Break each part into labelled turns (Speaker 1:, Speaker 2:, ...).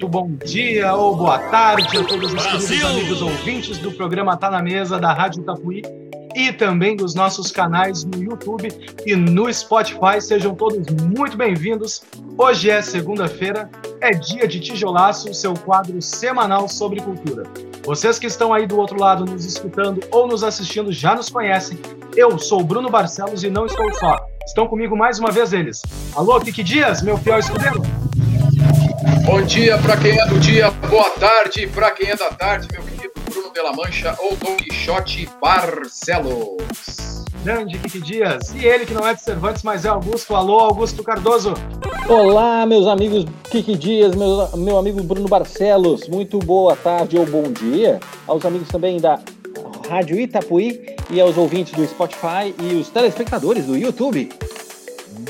Speaker 1: Muito bom dia ou boa tarde a todos os queridos amigos ouvintes do programa Tá na Mesa da Rádio Tapuí e também dos nossos canais no YouTube e no Spotify. Sejam todos muito bem-vindos. Hoje é segunda-feira, é dia de Tijolaço, seu quadro semanal sobre cultura. Vocês que estão aí do outro lado nos escutando ou nos assistindo já nos conhecem. Eu sou Bruno Barcelos e não estou só. Estão comigo mais uma vez eles. Alô, Kiki Dias, meu fiel escudeiro.
Speaker 2: Bom dia para quem é do dia, boa tarde para quem é da tarde, meu querido Bruno de la Mancha ou Don Quixote Barcelos.
Speaker 1: Grande Kiki Dias. E ele que não é de Cervantes, mas é Augusto. Alô, Augusto Cardoso.
Speaker 3: Olá, meus amigos Kiki Dias, meu, meu amigo Bruno Barcelos. Muito boa tarde ou bom dia aos amigos também da Rádio Itapuí e aos ouvintes do Spotify e os telespectadores do YouTube.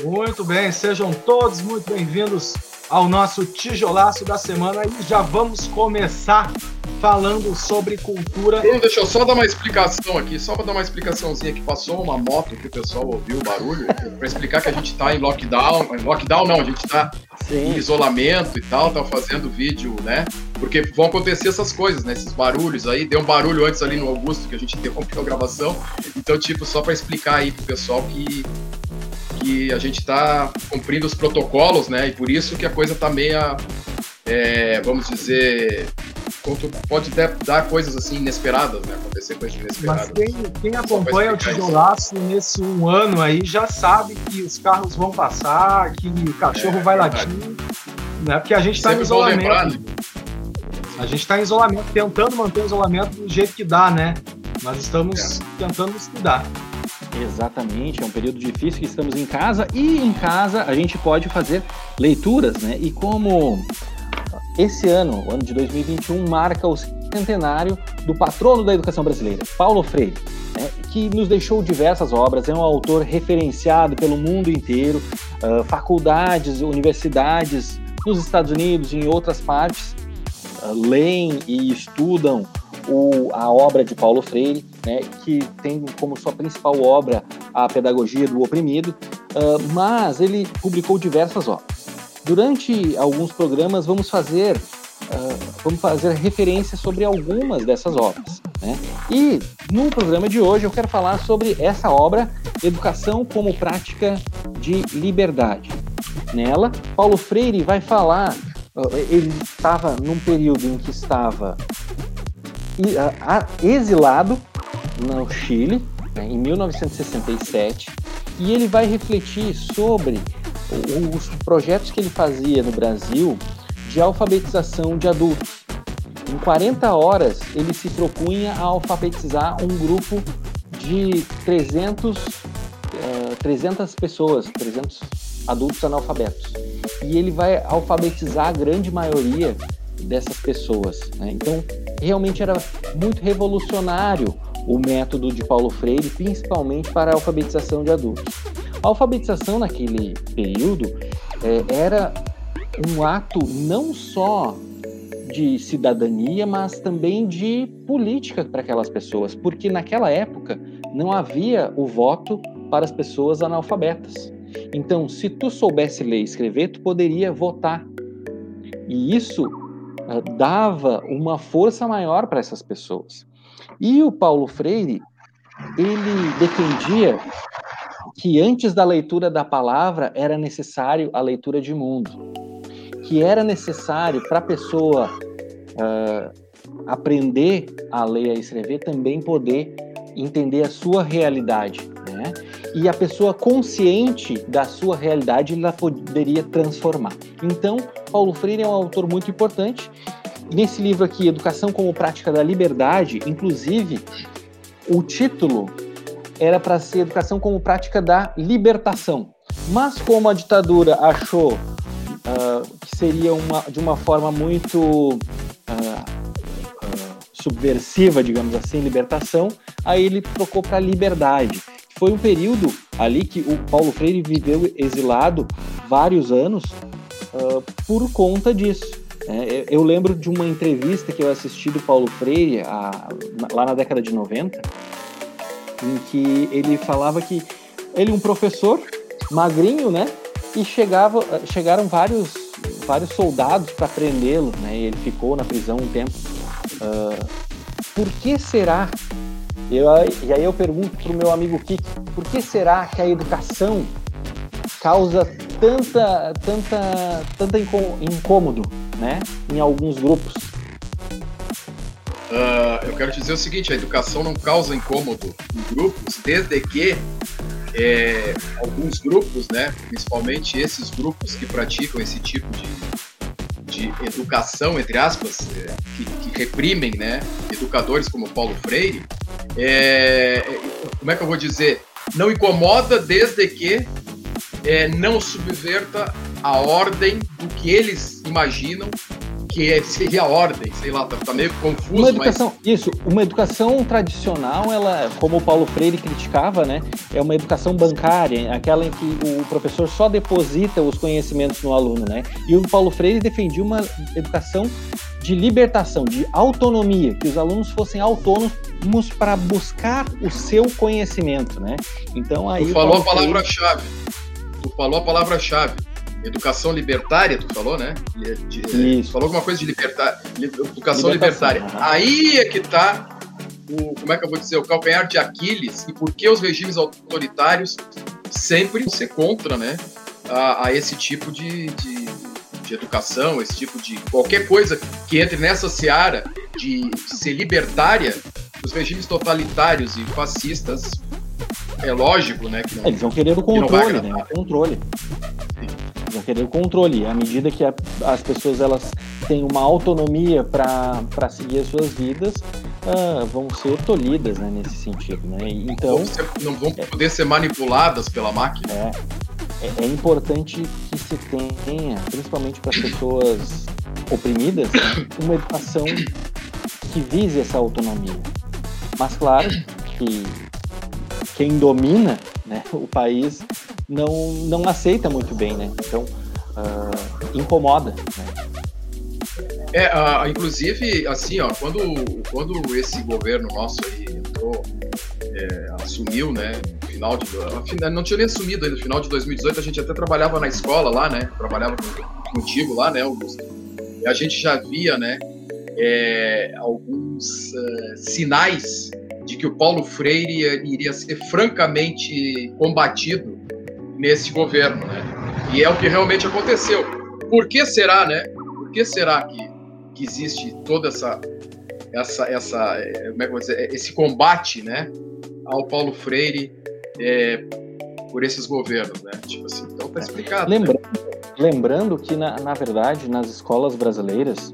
Speaker 1: Muito bem, sejam todos muito bem-vindos ao nosso tijolaço da semana e já vamos começar falando sobre cultura.
Speaker 2: Bruno, deixa eu só dar uma explicação aqui, só para dar uma explicaçãozinha que passou uma moto que o pessoal ouviu o barulho, para explicar que a gente está em lockdown, em lockdown não, a gente está em isolamento e tal, tá fazendo vídeo, né? Porque vão acontecer essas coisas, né? Esses barulhos aí, deu um barulho antes ali no Augusto que a gente interrompeu a gravação. Então, tipo, só para explicar aí pro pessoal que que a gente está cumprindo os protocolos, né? E por isso que a coisa está meia, é, vamos dizer, pode até dar coisas assim inesperadas, né? Acontecer coisas inesperadas.
Speaker 1: Mas quem, quem acompanha o tijolaço isso. nesse um ano aí já sabe que os carros vão passar, que o cachorro é, vai latir, né? Porque a gente está em isolamento. Lembrar, né? A gente está em isolamento, tentando manter o isolamento do jeito que dá, né? Nós estamos é. tentando nos cuidar.
Speaker 3: Exatamente, é um período difícil que estamos em casa e em casa a gente pode fazer leituras, né? E como esse ano, o ano de 2021, marca o centenário do patrono da educação brasileira, Paulo Freire, né? que nos deixou diversas obras, é um autor referenciado pelo mundo inteiro, uh, faculdades, universidades nos Estados Unidos e em outras partes uh, leem e estudam o, a obra de Paulo Freire, né, que tem como sua principal obra a Pedagogia do Oprimido, uh, mas ele publicou diversas obras. Durante alguns programas vamos fazer uh, vamos fazer referência sobre algumas dessas obras. Né? E no programa de hoje eu quero falar sobre essa obra, Educação como Prática de Liberdade. Nela, Paulo Freire vai falar. Ele estava num período em que estava exilado no Chile, né, em 1967, e ele vai refletir sobre os projetos que ele fazia no Brasil de alfabetização de adultos. Em 40 horas, ele se propunha a alfabetizar um grupo de 300, uh, 300 pessoas, 300 adultos analfabetos. E ele vai alfabetizar a grande maioria dessas pessoas. Né? Então, realmente era muito revolucionário o método de Paulo Freire, principalmente para a alfabetização de adultos. A alfabetização naquele período é, era um ato não só de cidadania, mas também de política para aquelas pessoas, porque naquela época não havia o voto para as pessoas analfabetas. Então, se tu soubesse ler e escrever, tu poderia votar. E isso uh, dava uma força maior para essas pessoas. E o Paulo Freire, ele defendia que antes da leitura da palavra era necessário a leitura de mundo, que era necessário para a pessoa uh, aprender a ler e a escrever também poder entender a sua realidade, né? E a pessoa consciente da sua realidade ela poderia transformar. Então, Paulo Freire é um autor muito importante nesse livro aqui, Educação como Prática da Liberdade, inclusive, o título era para ser Educação como Prática da Libertação. Mas como a ditadura achou uh, que seria uma, de uma forma muito uh, uh, subversiva, digamos assim, libertação, aí ele trocou para liberdade. Foi um período ali que o Paulo Freire viveu exilado vários anos por conta disso. É, eu lembro de uma entrevista que eu assisti do Paulo Freire a, lá na década de 90, em que ele falava que ele um professor magrinho, né? E chegava, chegaram vários vários soldados para prendê-lo, né? ele ficou na prisão um tempo. Uh, por que será? Eu, e aí eu pergunto para o meu amigo Kik, por que será que a educação causa tanta, tanta, tanta incômodo, né, em alguns grupos?
Speaker 2: Uh, eu quero dizer o seguinte: a educação não causa incômodo em grupos, desde que é, alguns grupos, né, principalmente esses grupos que praticam esse tipo de, de educação, entre aspas, é, que, que, reprimem, né, educadores como Paulo Freire, é, como é que eu vou dizer? Não incomoda desde que é, não subverta a ordem do que eles imaginam que é, seria a ordem, sei lá, tá, tá meio confuso.
Speaker 3: Uma educação, mas... Isso, uma educação tradicional, ela, como o Paulo Freire criticava, né, é uma educação bancária, aquela em que o professor só deposita os conhecimentos no aluno, né? E o Paulo Freire defendia uma educação de libertação, de autonomia, que os alunos fossem autônomos para buscar o seu conhecimento, né?
Speaker 2: Então aí tu falou a palavra-chave. Tu falou a palavra-chave educação libertária, tu falou, né? De, Isso. Falou alguma coisa de libertar, educação libertária. Aí é que tá o, como é que eu vou dizer, o calcanhar de Aquiles e por que os regimes autoritários sempre ser contra, né? A, a esse tipo de, de, de, educação, esse tipo de qualquer coisa que entre nessa seara de, ser libertária, os regimes totalitários e fascistas é lógico, né? Que
Speaker 3: não, Eles vão querer o controle, né? O controle vão querer o controle. À medida que a, as pessoas elas têm uma autonomia para seguir as suas vidas, uh, vão ser tolhidas né, nesse sentido. Né? Então,
Speaker 2: não, ser, não vão poder ser manipuladas pela máquina.
Speaker 3: É, é, é importante que se tenha, principalmente para as pessoas oprimidas, né, uma educação que vise essa autonomia. Mas claro que quem domina né, o país não, não aceita muito bem, né? Então, uh, incomoda. Né?
Speaker 2: É, uh, inclusive, assim, ó, quando, quando esse governo nosso aí entrou, é, assumiu, né, final de... Não tinha nem assumido aí, no final de 2018, a gente até trabalhava na escola lá, né, trabalhava contigo lá, né, Augusto? E a gente já via, né, é, alguns uh, sinais de que o Paulo Freire iria ser francamente combatido nesse governo, né? E é o que realmente aconteceu. Por que será, né? Por que será que, que existe toda essa essa essa é, como é que eu dizer, esse combate, né, ao Paulo Freire é, por esses governos, né? Tipo assim, então tá explicado.
Speaker 3: Né? Lembrando, né? lembrando que na, na verdade nas escolas brasileiras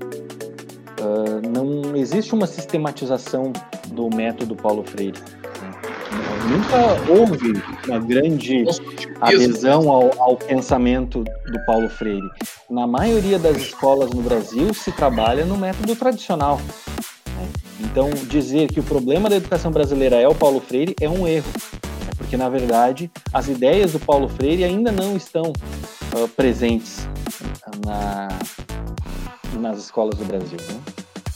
Speaker 3: uh, não existe uma sistematização do método Paulo Freire nunca houve uma grande adesão ao, ao, pensamento do Paulo Freire. Na maioria das escolas no Brasil se trabalha no método tradicional. Né? Então, dizer que o problema da educação brasileira é o Paulo Freire é um erro, né? porque na verdade as ideias do Paulo Freire ainda não estão uh, presentes na, nas escolas do Brasil. Né?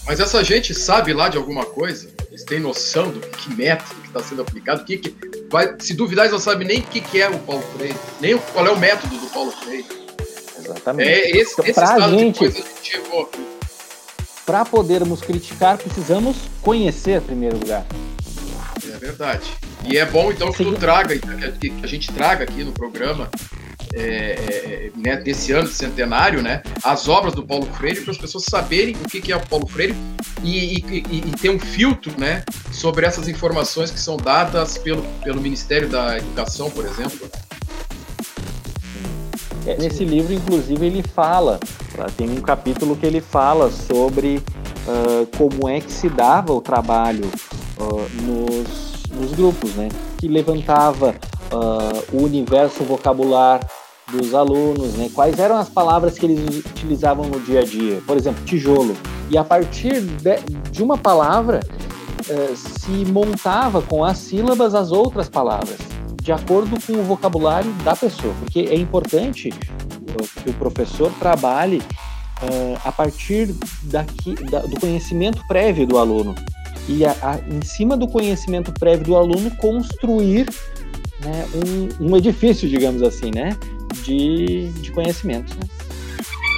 Speaker 2: Mas essa gente sabe lá de alguma coisa? Eles têm noção do que método que está sendo aplicado? Que, que vai, se duvidar, eles não sabem nem o que, que é o Paulo Freire, nem qual é o método do Paulo Freire.
Speaker 3: Exatamente.
Speaker 2: É esse, então, esse estado gente, de coisa a gente chegou
Speaker 3: Para podermos criticar, precisamos conhecer em primeiro lugar.
Speaker 2: É verdade. E é bom então que tu traga, que a gente traga aqui no programa é, é, né, desse ano de centenário, né, as obras do Paulo Freire para as pessoas saberem o que, é o Paulo Freire e, e, e, ter um filtro, né, sobre essas informações que são dadas pelo, pelo Ministério da Educação, por exemplo.
Speaker 3: É, nesse livro, inclusive, ele fala, tem um capítulo que ele fala sobre uh, como é que se dava o trabalho uh, nos, nos grupos, né, que levantava uh, o universo vocabular dos alunos, né? quais eram as palavras que eles utilizavam no dia a dia. Por exemplo, tijolo. E a partir de, de uma palavra uh, se montava com as sílabas as outras palavras, de acordo com o vocabulário da pessoa. Porque é importante que o professor trabalhe uh, a partir daqui, da, do conhecimento prévio do aluno. E a, a, em cima do conhecimento prévio do aluno, construir né, um, um edifício, digamos assim, né? De, de conhecimentos. Né?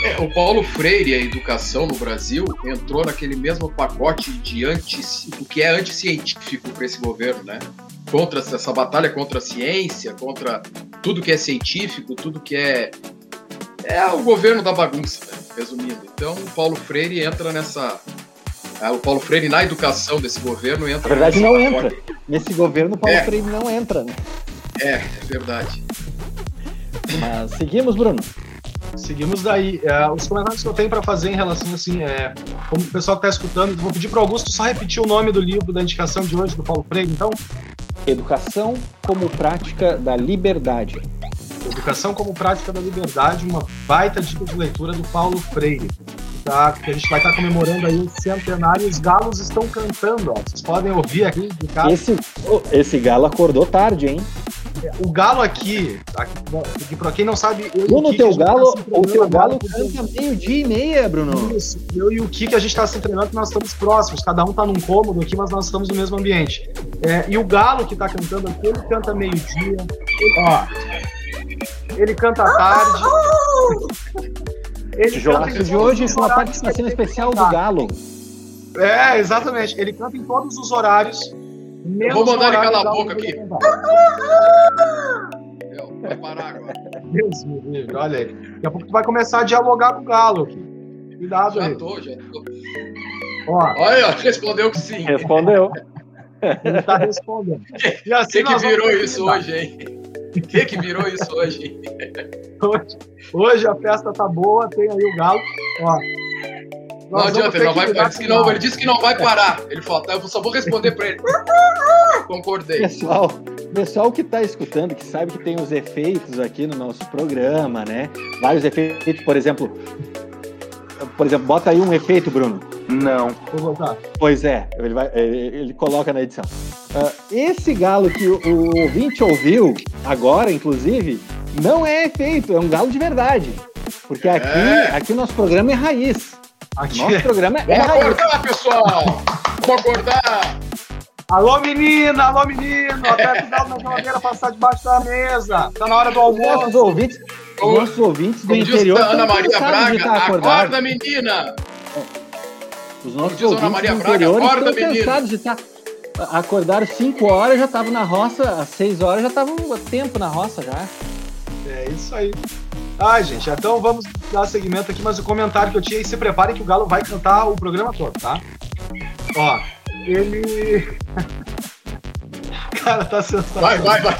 Speaker 2: É, o Paulo Freire e a educação no Brasil entrou naquele mesmo pacote de anti, do que é anticientífico para esse governo, né? Contra essa batalha contra a ciência, contra tudo que é científico, tudo que é é o governo da bagunça, né? resumindo. Então, o Paulo Freire entra nessa é, o Paulo Freire na educação desse governo entra.
Speaker 3: Na verdade, não pacote. entra. Nesse governo, o Paulo é. Freire não entra, né?
Speaker 2: É, é verdade.
Speaker 3: Mas seguimos, Bruno.
Speaker 1: Seguimos daí. É, os comentários que eu tenho para fazer em relação, assim, é, como o pessoal está escutando, vou pedir para o Augusto só repetir o nome do livro da indicação de hoje, do Paulo Freire, então.
Speaker 3: Educação como Prática da Liberdade.
Speaker 1: Educação como Prática da Liberdade, uma baita dica de leitura do Paulo Freire. Tá, que a gente vai estar tá comemorando aí o centenário. Os galos estão cantando, ó. Vocês podem ouvir aqui de casa.
Speaker 3: Esse, esse galo acordou tarde, hein?
Speaker 1: O galo aqui, aqui para quem não sabe,
Speaker 3: eu Bruno, o teu galo, tá o teu galo canta meio-dia e meia, Bruno. Isso,
Speaker 1: eu e o Kiki a gente está se treinando nós estamos próximos, cada um está num cômodo aqui, mas nós estamos no mesmo ambiente. É, e o galo que está cantando aqui, ele canta meio-dia, ó, ele canta tarde.
Speaker 3: Ele Tijolaço de hoje com a participação especial do Galo.
Speaker 1: É, exatamente. Ele canta em todos os horários
Speaker 2: eu vou mandar ele calar a boca aqui. Vai parar agora.
Speaker 1: Deus me livre, olha aí. Daqui a pouco tu vai começar a dialogar com o Galo aqui. Cuidado
Speaker 2: já aí. Já tô, já tô. Ó. Olha, respondeu que sim.
Speaker 3: Respondeu.
Speaker 1: Ele tá respondendo.
Speaker 2: E assim que, que virou isso hoje, hein? O que, que virou isso hoje?
Speaker 1: hoje? Hoje a festa tá boa, tem aí o Galo. Ó,
Speaker 2: não adianta, ele, não vai, ele, disse que não, ele disse que não vai parar. Ele falou, tá, eu só vou responder para ele. Concordei.
Speaker 3: Pessoal, pessoal que está escutando, que sabe que tem os efeitos aqui no nosso programa, né? Vários efeitos, por exemplo. Por exemplo, bota aí um efeito, Bruno.
Speaker 1: Não. Vou
Speaker 3: botar. Pois é, ele, vai, ele, ele coloca na edição. Uh, esse galo que o, o ouvinte ouviu, agora, inclusive, não é efeito, é um galo de verdade. Porque aqui, é. aqui o nosso programa é raiz. Aqui. Nosso programa é
Speaker 2: Vamos acordar, pessoal! Vamos acordar!
Speaker 1: Alô, menina! Alô, menino! Até cuidado na geladeira passar debaixo da mesa. Tá na hora do almoço.
Speaker 3: Nossos ouvintes, Ô, nossos ouvintes do interior.
Speaker 2: Ana Maria Braga, acorda, menina!
Speaker 3: Os nossos ouvintes Ana Maria do interior Braga, acorda, estão menina. cansados de estar. Acordaram 5 horas, já estavam na roça, às 6 horas já estavam tempo na roça já.
Speaker 1: É isso aí. Ai, gente, então vamos dar seguimento aqui, mas o comentário que eu tinha, e se preparem que o Galo vai cantar o programa todo, tá? Ó, ele. Cara, tá sensacional.
Speaker 2: Vai, vai, vai.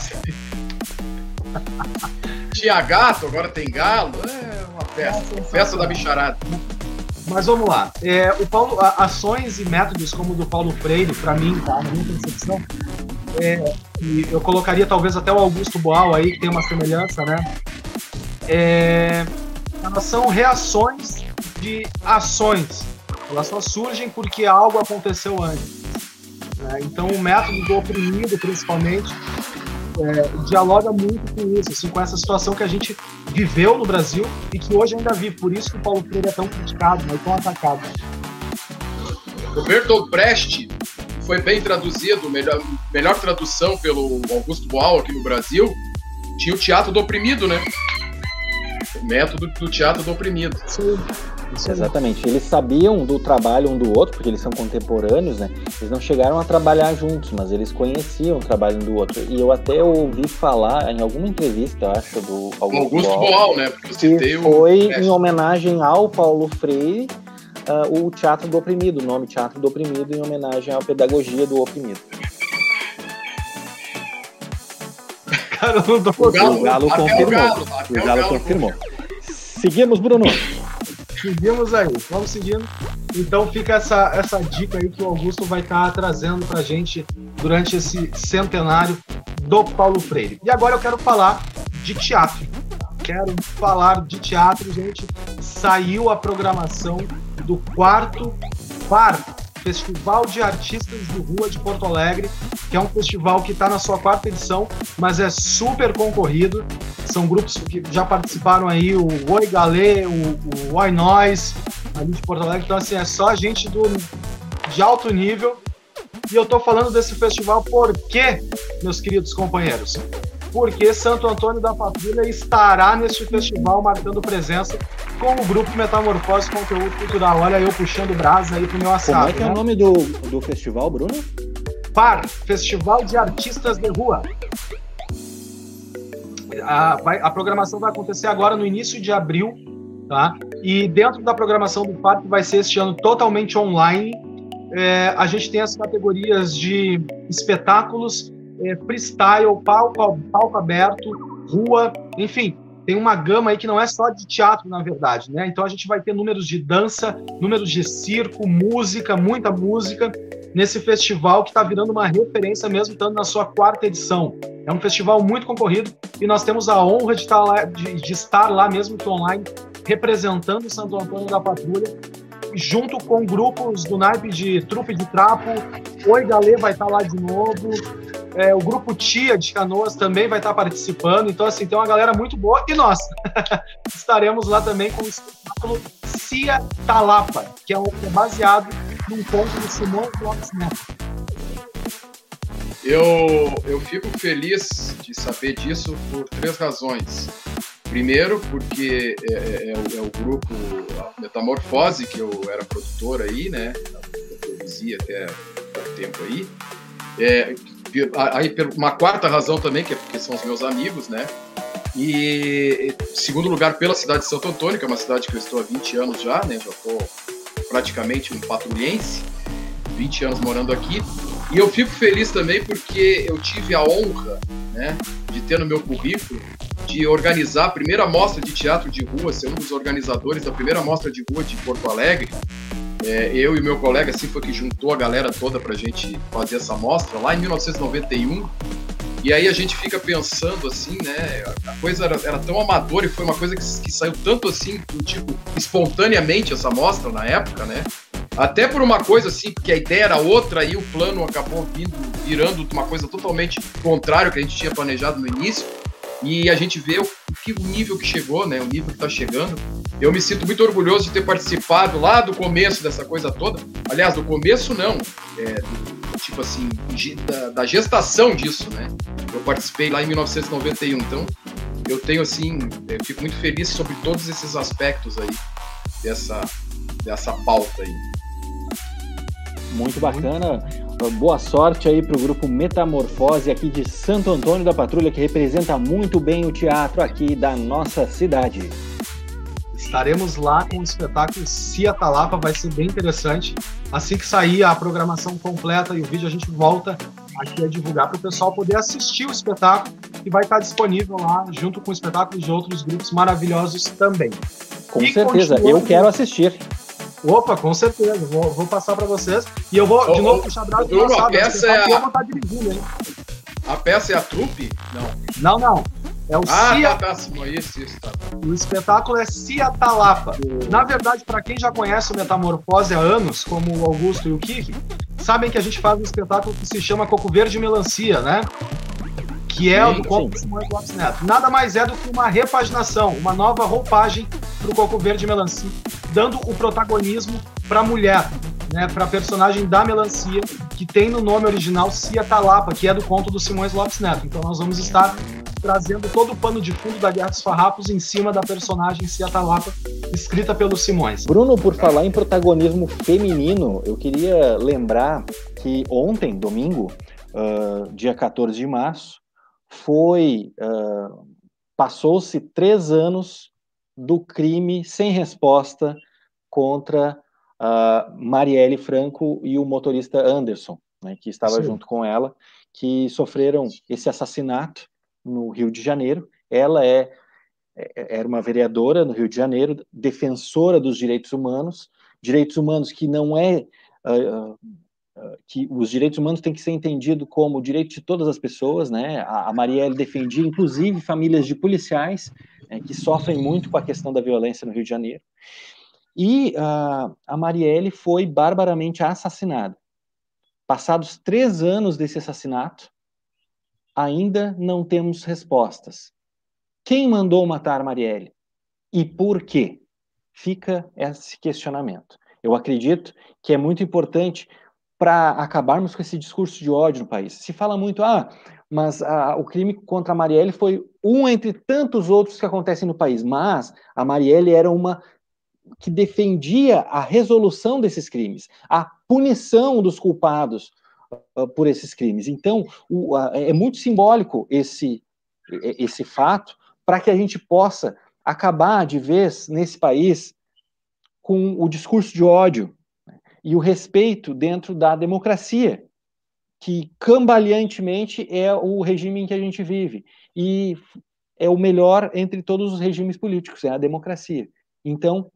Speaker 2: Tinha gato, agora tem galo. É uma festa. É festa da bicharada.
Speaker 1: Mas vamos lá. É, o Paulo, ações e métodos como o do Paulo Freire, para mim, tá? Na minha concepção, é, e eu colocaria talvez até o Augusto Boal aí, que tem uma semelhança, né? É, elas são reações de ações. Elas só surgem porque algo aconteceu antes. Né? Então, o método do oprimido, principalmente, é, dialoga muito com isso, assim, com essa situação que a gente viveu no Brasil e que hoje ainda vive. Por isso que o Paulo Freire é tão criticado, né, tão atacado.
Speaker 2: O Bertolt Brecht foi bem traduzido, melhor, melhor tradução pelo Augusto Boal aqui no Brasil. Tinha o Teatro do Oprimido, né? Método do teatro do oprimido. Sim.
Speaker 3: Exatamente. Eles sabiam do trabalho um do outro, porque eles são contemporâneos, né? Eles não chegaram a trabalhar juntos, mas eles conheciam o trabalho um do outro. E eu até ouvi falar em alguma entrevista, acho, do
Speaker 2: Augusto, Augusto Boal, né?
Speaker 3: Porque que foi em homenagem ao Paulo Freire, uh, o Teatro do Oprimido, o nome Teatro do Oprimido, em homenagem à pedagogia do oprimido.
Speaker 1: Cara, não tô
Speaker 3: o Galo, o Galo confirmou. O Galo, o Galo, Galo confirmou. Seguimos, Bruno.
Speaker 1: Seguimos aí, vamos seguindo. Então fica essa, essa dica aí que o Augusto vai estar tá trazendo pra gente durante esse centenário do Paulo Freire. E agora eu quero falar de teatro. Quero falar de teatro, gente. Saiu a programação do quarto par Festival de Artistas de Rua de Porto Alegre, que é um festival que está na sua quarta edição, mas é super concorrido. São grupos que já participaram aí, o Oi Galê, o, o Oi Nós, ali de Porto Alegre. Então, assim, é só gente do, de alto nível. E eu estou falando desse festival porque, meus queridos companheiros, porque Santo Antônio da Patrulha estará neste festival marcando presença com o grupo Metamorfose Conteúdo Cultural. Olha eu puxando brasa aí pro meu assado.
Speaker 3: Como é que né? é o nome do, do festival, Bruno?
Speaker 1: FAR, Festival de Artistas de Rua. A, vai, a programação vai acontecer agora no início de abril, tá? E dentro da programação do FAR, que vai ser este ano totalmente online, é, a gente tem as categorias de espetáculos, é, freestyle, palco, palco aberto, rua, enfim, tem uma gama aí que não é só de teatro, na verdade, né? Então a gente vai ter números de dança, números de circo, música, muita música, nesse festival que está virando uma referência mesmo, estando na sua quarta edição. É um festival muito concorrido e nós temos a honra de estar lá, de, de estar lá mesmo que online, representando Santo Antônio da Patrulha, junto com grupos do naipe de Trupe de Trapo. Oi Galê vai estar lá de novo. É, o grupo Tia de Canoas também vai estar participando. Então, assim, tem uma galera muito boa. E nós estaremos lá também com o espetáculo Cia Talapa, que é, um, é baseado num conto do Simão Lopes Neto.
Speaker 2: Eu, eu fico feliz de saber disso por três razões. Primeiro, porque é, é, é, o, é, o, grupo Metamorfose, que eu era produtor aí, né? Eu produzia até pouco tempo aí. É, aí, uma quarta razão também, que é porque são os meus amigos, né? E, segundo lugar, pela cidade de Santo Antônio, que é uma cidade que eu estou há 20 anos já, né? Já estou praticamente um patrulhense, 20 anos morando aqui. E eu fico feliz também porque eu tive a honra, né, de ter no meu currículo de organizar a primeira mostra de teatro de rua, ser um dos organizadores da primeira mostra de rua de Porto Alegre. É, eu e meu colega, assim, foi que juntou a galera toda para a gente fazer essa mostra lá em 1991. E aí a gente fica pensando assim, né? A coisa era, era tão amadora e foi uma coisa que, que saiu tanto assim, tipo, espontaneamente essa mostra na época, né? Até por uma coisa assim, porque a ideia era outra e o plano acabou vindo, virando uma coisa totalmente contrária ao que a gente tinha planejado no início. E a gente vê o, o nível que chegou, né? O nível que está chegando. Eu me sinto muito orgulhoso de ter participado lá do começo dessa coisa toda. Aliás, do começo não. É, do, tipo assim, da, da, gestação disso, né? Eu participei lá em 1991. Então, eu tenho assim, eu fico muito feliz sobre todos esses aspectos aí dessa, dessa pauta aí.
Speaker 3: Muito bacana. Boa sorte aí para o grupo Metamorfose aqui de Santo Antônio da Patrulha, que representa muito bem o teatro aqui da nossa cidade.
Speaker 1: Estaremos lá com o espetáculo Cia Talapa, vai ser bem interessante. Assim que sair a programação completa e o vídeo, a gente volta aqui a divulgar para o pessoal poder assistir o espetáculo, que vai estar disponível lá junto com o espetáculo de outros grupos maravilhosos também.
Speaker 3: Com e certeza, eu quero assistir.
Speaker 1: Opa, com certeza. Vou, vou passar para vocês. E eu vou, de novo, puxar bravo
Speaker 2: do passado. A peça é a... Eu vou estar dirigindo, hein? A peça é a trupe?
Speaker 1: Não. Não, não. É o
Speaker 2: ah, Cia... tá, tá, isso, isso, tá.
Speaker 1: O espetáculo é Cia Talapa. Na verdade, para quem já conhece o Metamorfose há anos, como o Augusto e o Kiki, sabem que a gente faz um espetáculo que se chama Coco Verde e Melancia, né? que é sim, o do Coco Simões Lopes Neto. Nada mais é do que uma repaginação, uma nova roupagem para o Coco Verde Melancia, dando o protagonismo para a mulher, né, para a personagem da melancia, que tem no nome original Cia Talapa, que é do conto do Simões Lopes Neto. Então nós vamos estar trazendo todo o pano de fundo da Guerra dos Farrapos em cima da personagem Cia Talapa, escrita pelo Simões.
Speaker 3: Bruno, por falar em protagonismo feminino, eu queria lembrar que ontem, domingo, uh, dia 14 de março, foi uh, passou-se três anos do crime sem resposta contra uh, Marielle Franco e o motorista Anderson, né, que estava Sim. junto com ela, que sofreram esse assassinato no Rio de Janeiro. Ela é, é era uma vereadora no Rio de Janeiro, defensora dos direitos humanos, direitos humanos que não é uh, que os direitos humanos têm que ser entendido como o direito de todas as pessoas, né? A, a Marielle defendia, inclusive, famílias de policiais né, que sofrem muito com a questão da violência no Rio de Janeiro. E uh, a Marielle foi barbaramente assassinada. Passados três anos desse assassinato, ainda não temos respostas. Quem mandou matar Marielle? E por quê? Fica esse questionamento. Eu acredito que é muito importante para acabarmos com esse discurso de ódio no país. Se fala muito, ah, mas ah, o crime contra a Marielle foi um entre tantos outros que acontecem no país, mas a Marielle era uma que defendia a resolução desses crimes, a punição dos culpados uh, por esses crimes. Então, o, uh, é muito simbólico esse, esse fato para que a gente possa acabar de vez nesse país com o discurso de ódio e o respeito dentro da democracia, que cambaleantemente é o regime em que a gente vive e é o melhor entre todos os regimes políticos, é a democracia. Então,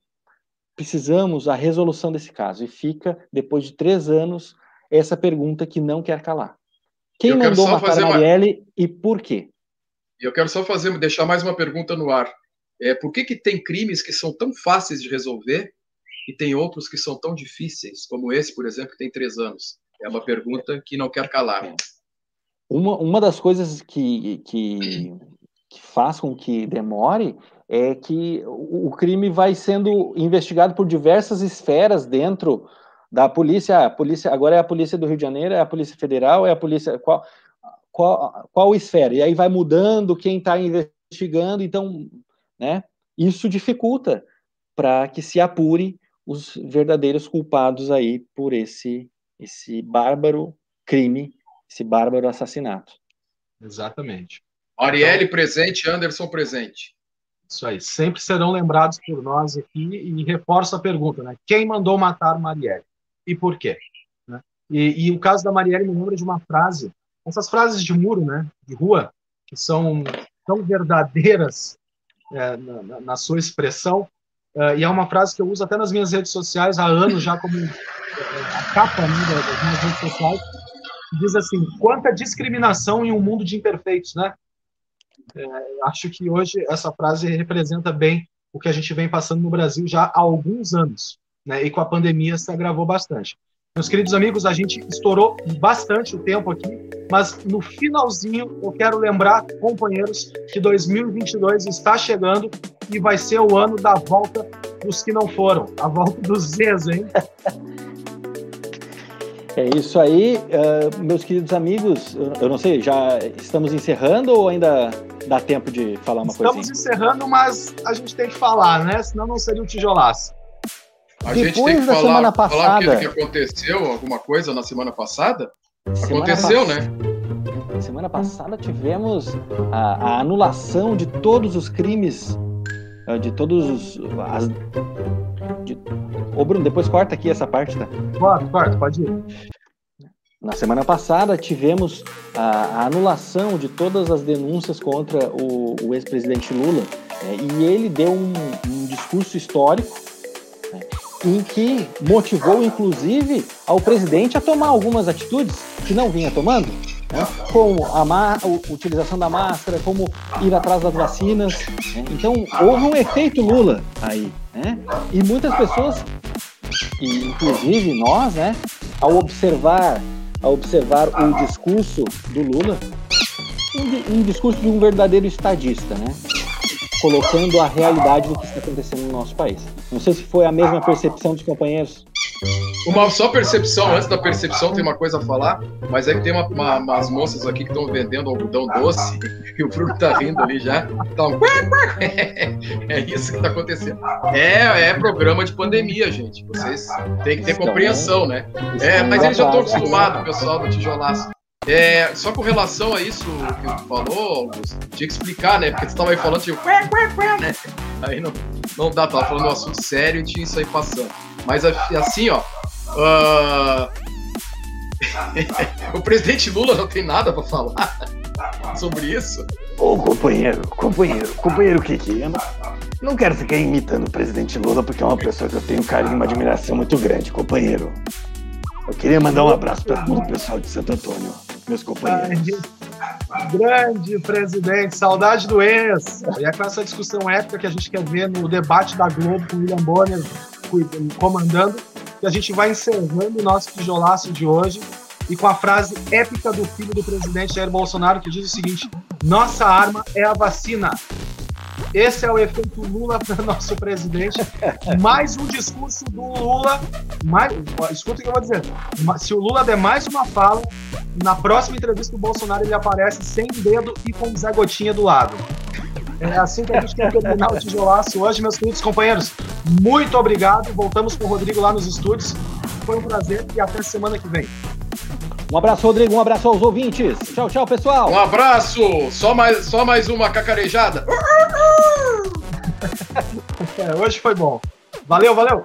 Speaker 3: precisamos a resolução desse caso. E fica, depois de três anos, essa pergunta que não quer calar. Quem mandou matar Marielle uma... e por quê?
Speaker 2: Eu quero só fazer, deixar mais uma pergunta no ar. É, por que, que tem crimes que são tão fáceis de resolver e tem outros que são tão difíceis, como esse, por exemplo, que tem três anos? É uma pergunta que não quer calar.
Speaker 3: Uma, uma das coisas que, que, que faz com que demore é que o crime vai sendo investigado por diversas esferas dentro da polícia. A polícia agora é a polícia do Rio de Janeiro, é a polícia federal, é a polícia qual qual, qual esfera? E aí vai mudando quem está investigando. Então, né? Isso dificulta para que se apure os verdadeiros culpados aí por esse esse bárbaro crime, esse bárbaro assassinato.
Speaker 1: Exatamente.
Speaker 2: Arielle então, presente, Anderson presente.
Speaker 1: Isso aí, sempre serão lembrados por nós aqui e reforço a pergunta, né? Quem mandou matar Marielle e por quê? Né? E, e, o caso da Marielle me lembra de uma frase, essas frases de muro, né, de rua, que são tão verdadeiras é, na, na, sua expressão, é, e é uma frase que eu uso até nas minhas redes sociais há anos já como a capa né, das minhas redes sociais, diz assim, quanta discriminação em um mundo de imperfeitos, né? É, acho que hoje essa frase representa bem o que a gente vem passando no Brasil já há alguns anos, né? E com a pandemia se agravou bastante. Meus queridos amigos, a gente estourou bastante o tempo aqui, mas no finalzinho eu quero lembrar, companheiros, que 2022 está chegando e vai ser o ano da volta dos que não foram, a volta dos Zez, hein?
Speaker 3: É isso aí, uh, meus queridos amigos. Eu não sei, já estamos encerrando ou ainda dá tempo de falar uma
Speaker 1: coisa?
Speaker 3: Estamos
Speaker 1: coisinha? encerrando, mas a gente tem que falar, né? Senão não seria um tijolaço.
Speaker 2: A Depois gente tem que da falar, semana passada, falar o que aconteceu, alguma coisa na semana passada? Semana aconteceu, pass... né?
Speaker 3: Semana passada tivemos a, a, anulação de todos os crimes, ah, de todos os. As, de... Ô, Bruno, depois corta aqui essa parte, tá?
Speaker 1: Corta, corta, pode ir.
Speaker 3: Na semana passada tivemos a, a anulação de todas as denúncias contra o, o ex-presidente Lula é, e ele deu um, um discurso histórico né, em que motivou inclusive ao presidente a tomar algumas atitudes que não vinha tomando, né, como a, utilização da máscara, como ir atrás das vacinas. Né, então houve um efeito Lula aí, né, e muitas pessoas, inclusive nós, né, ao observar a observar o discurso do Lula, um, um discurso de um verdadeiro estadista, né? Colocando a realidade do que está acontecendo no nosso país. Não sei se foi a mesma percepção dos companheiros.
Speaker 2: Uma só percepção, antes da percepção tem uma coisa a falar, mas é que tem uma, uma, umas moças aqui que estão vendendo algodão doce e o Bruno tá rindo ali já. Então, é isso que tá acontecendo. É, é programa de pandemia, gente. Vocês têm que ter compreensão, né? É, mas eles já estão acostumados, pessoal do tijolaço. É, só com relação a isso que tu falou, Augusto, tinha que explicar, né? Porque tu estava aí falando, tipo, né? Aí não, não dá, tava falando um assunto sério e tinha isso aí passando. Mas assim, ó. Uh... o presidente Lula não tem nada para falar sobre isso.
Speaker 4: Ô companheiro, companheiro, companheiro Kiki, eu não, não quero ficar imitando o presidente Lula porque é uma pessoa que eu tenho um carinho e uma admiração muito grande, companheiro. Eu queria mandar um abraço para todo o pessoal de Santo Antônio, meus companheiros.
Speaker 1: Grande presidente, saudade do ex. E é com essa discussão épica que a gente quer ver no debate da Globo com o William Bonner comandando, que a gente vai encerrando o nosso tijolaço de hoje e com a frase épica do filho do presidente Jair Bolsonaro que diz o seguinte: nossa arma é a vacina. Esse é o efeito Lula para nosso presidente. Mais um discurso do Lula. Mais, escuta o que eu vou dizer. Se o Lula der mais uma fala, na próxima entrevista do Bolsonaro ele aparece sem dedo e com Zé Gotinha do lado. É assim que a gente quer terminar o tijolaço hoje, meus queridos companheiros. Muito obrigado. Voltamos com o Rodrigo lá nos estúdios. Foi um prazer e até semana que vem.
Speaker 3: Um abraço, Rodrigo. Um abraço aos ouvintes. Tchau, tchau, pessoal.
Speaker 2: Um abraço. Só mais, só mais uma cacarejada.
Speaker 1: é, hoje foi bom. Valeu, valeu.